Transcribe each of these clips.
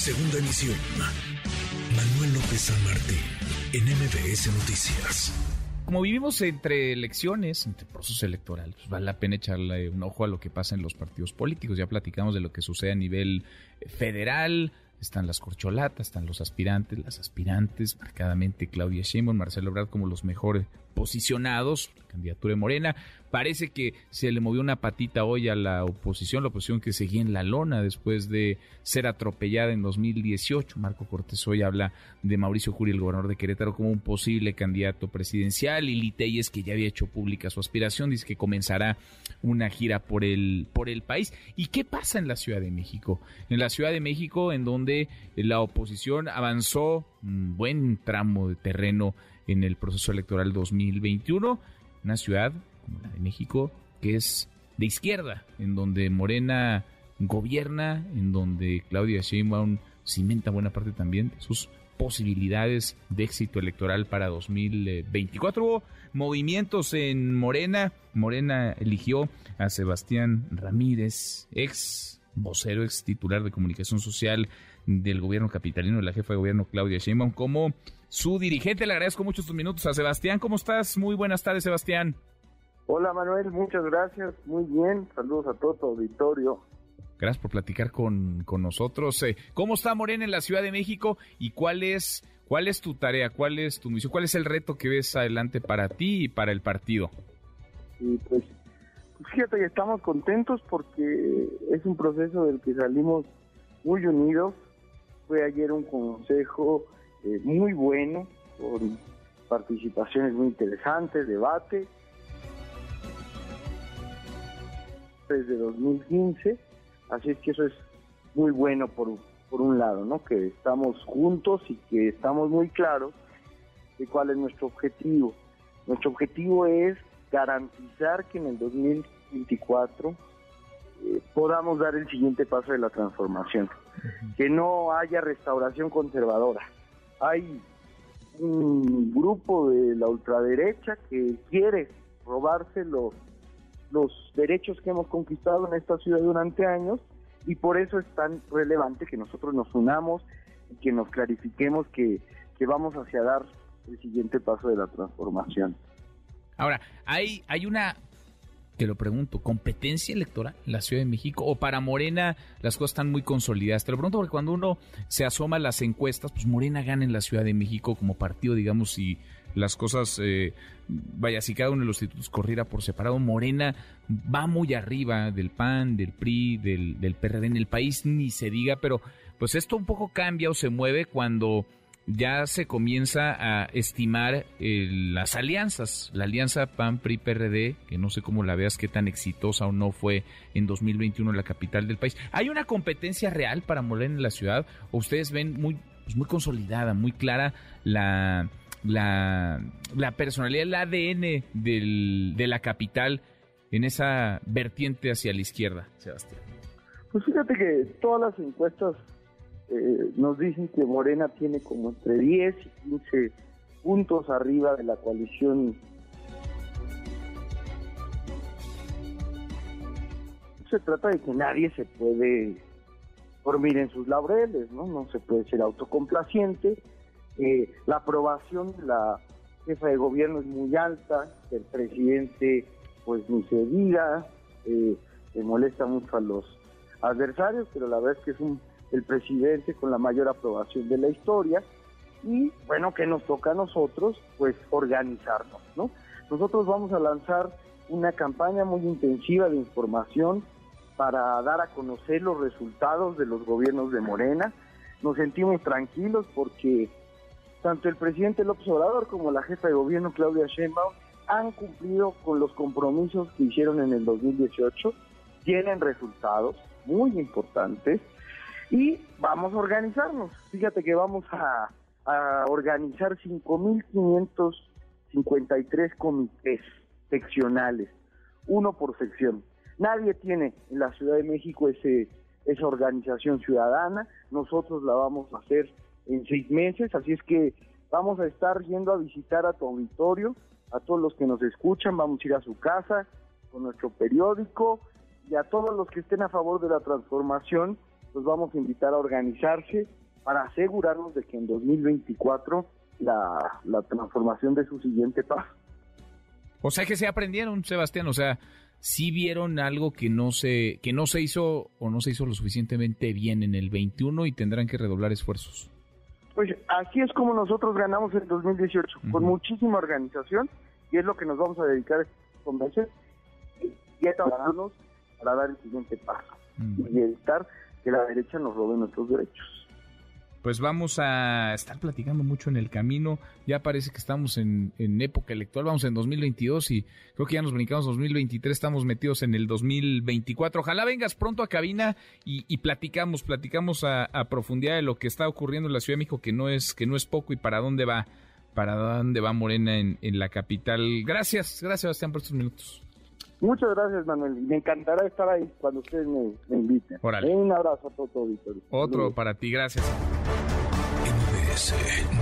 Segunda emisión. Manuel López San Martín, en MBS Noticias. Como vivimos entre elecciones, entre procesos electorales, pues vale la pena echarle un ojo a lo que pasa en los partidos políticos. Ya platicamos de lo que sucede a nivel federal, están las corcholatas, están los aspirantes, las aspirantes, marcadamente Claudia Sheinbaum, Marcelo Ebrard como los mejores posicionados, candidatura de Morena. Parece que se le movió una patita hoy a la oposición, la oposición que seguía en la lona después de ser atropellada en 2018. Marco Cortés hoy habla de Mauricio Juri, el gobernador de Querétaro, como un posible candidato presidencial. Y Liteyes, que ya había hecho pública su aspiración, dice que comenzará una gira por el, por el país. ¿Y qué pasa en la Ciudad de México? En la Ciudad de México, en donde la oposición avanzó un buen tramo de terreno en el proceso electoral 2021, una ciudad como la de México que es de izquierda, en donde Morena gobierna, en donde Claudia Sheinbaum cimenta buena parte también sus posibilidades de éxito electoral para 2024. Hubo movimientos en Morena. Morena eligió a Sebastián Ramírez, ex vocero, ex titular de comunicación social del gobierno capitalino, de la jefa de gobierno Claudia Sheinbaum, como su dirigente. Le agradezco mucho estos minutos a Sebastián. ¿Cómo estás? Muy buenas tardes, Sebastián. Hola Manuel, muchas gracias. Muy bien. Saludos a todo tu auditorio. Gracias por platicar con, con nosotros. Eh, ¿Cómo está Morena en la Ciudad de México y cuál es, cuál es tu tarea, cuál es tu misión, cuál es el reto que ves adelante para ti y para el partido? Y pues, pues fíjate que estamos contentos porque es un proceso del que salimos muy unidos. Fue ayer un consejo eh, muy bueno, con participaciones muy interesantes, debate. Desde 2015, así es que eso es muy bueno por, por un lado, ¿no? Que estamos juntos y que estamos muy claros de cuál es nuestro objetivo. Nuestro objetivo es garantizar que en el 2024 eh, podamos dar el siguiente paso de la transformación, que no haya restauración conservadora, hay un grupo de la ultraderecha que quiere robarse los, los derechos que hemos conquistado en esta ciudad durante años y por eso es tan relevante que nosotros nos unamos y que nos clarifiquemos que, que vamos hacia dar el siguiente paso de la transformación. Ahora, hay, hay una te lo pregunto, competencia electoral en la Ciudad de México o para Morena las cosas están muy consolidadas. Te lo pregunto porque cuando uno se asoma a las encuestas, pues Morena gana en la Ciudad de México como partido, digamos, si las cosas, eh, vaya, si cada uno de los institutos corriera por separado, Morena va muy arriba del PAN, del PRI, del, del PRD en el país, ni se diga, pero pues esto un poco cambia o se mueve cuando ya se comienza a estimar eh, las alianzas. La alianza PAN-PRI-PRD, que no sé cómo la veas, qué tan exitosa o no fue en 2021 en la capital del país. ¿Hay una competencia real para Morena en la ciudad? ¿O ustedes ven muy, pues muy consolidada, muy clara la, la, la personalidad, el ADN del, de la capital en esa vertiente hacia la izquierda, Sebastián? Pues fíjate que todas las encuestas eh, nos dicen que Morena tiene como entre 10 y 15 puntos arriba de la coalición. Se trata de que nadie se puede dormir en sus laureles, ¿no? No se puede ser autocomplaciente. Eh, la aprobación de la jefa de gobierno es muy alta, el presidente pues ni se diga, eh, le molesta mucho a los adversarios, pero la verdad es que es un el presidente con la mayor aprobación de la historia y bueno, que nos toca a nosotros pues organizarnos, ¿no? Nosotros vamos a lanzar una campaña muy intensiva de información para dar a conocer los resultados de los gobiernos de Morena. Nos sentimos tranquilos porque tanto el presidente López Obrador como la jefa de gobierno Claudia Sheinbaum han cumplido con los compromisos que hicieron en el 2018, tienen resultados muy importantes y vamos a organizarnos. Fíjate que vamos a, organizar 5.553 comités seccionales, uno por sección. Nadie tiene en la Ciudad de México ese, esa organización ciudadana, nosotros la vamos a hacer en seis meses, así es que vamos a estar yendo a visitar a tu auditorio, a todos los que nos escuchan, vamos a ir a su casa con nuestro periódico y a todos los que estén a favor de la transformación los vamos a invitar a organizarse para asegurarnos de que en 2024 la, la transformación de su siguiente paso. O sea que se aprendieron, Sebastián, o sea, sí vieron algo que no se que no se hizo o no se hizo lo suficientemente bien en el 21 y tendrán que redoblar esfuerzos. Pues así es como nosotros ganamos en 2018, con muchísima organización y es lo que nos vamos a dedicar con veces y a trabajarnos para dar el siguiente paso y evitar que la derecha nos robe nuestros derechos pues vamos a estar platicando mucho en el camino. Ya parece que estamos en, época electoral, vamos en 2022 y creo que ya nos brincamos 2023, estamos metidos en el 2024. Ojalá vengas pronto a cabina y, platicamos, platicamos a, profundidad de lo que está ocurriendo en la Ciudad de México, que no es, que no es poco y para dónde va, para dónde va Morena en, la capital. Gracias, gracias Sebastián por estos minutos. Muchas gracias, Manuel. Me encantará estar ahí cuando ustedes me, inviten. Un abrazo a todos, Víctor. Otro para ti, gracias.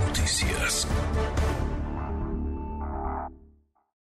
Noticias.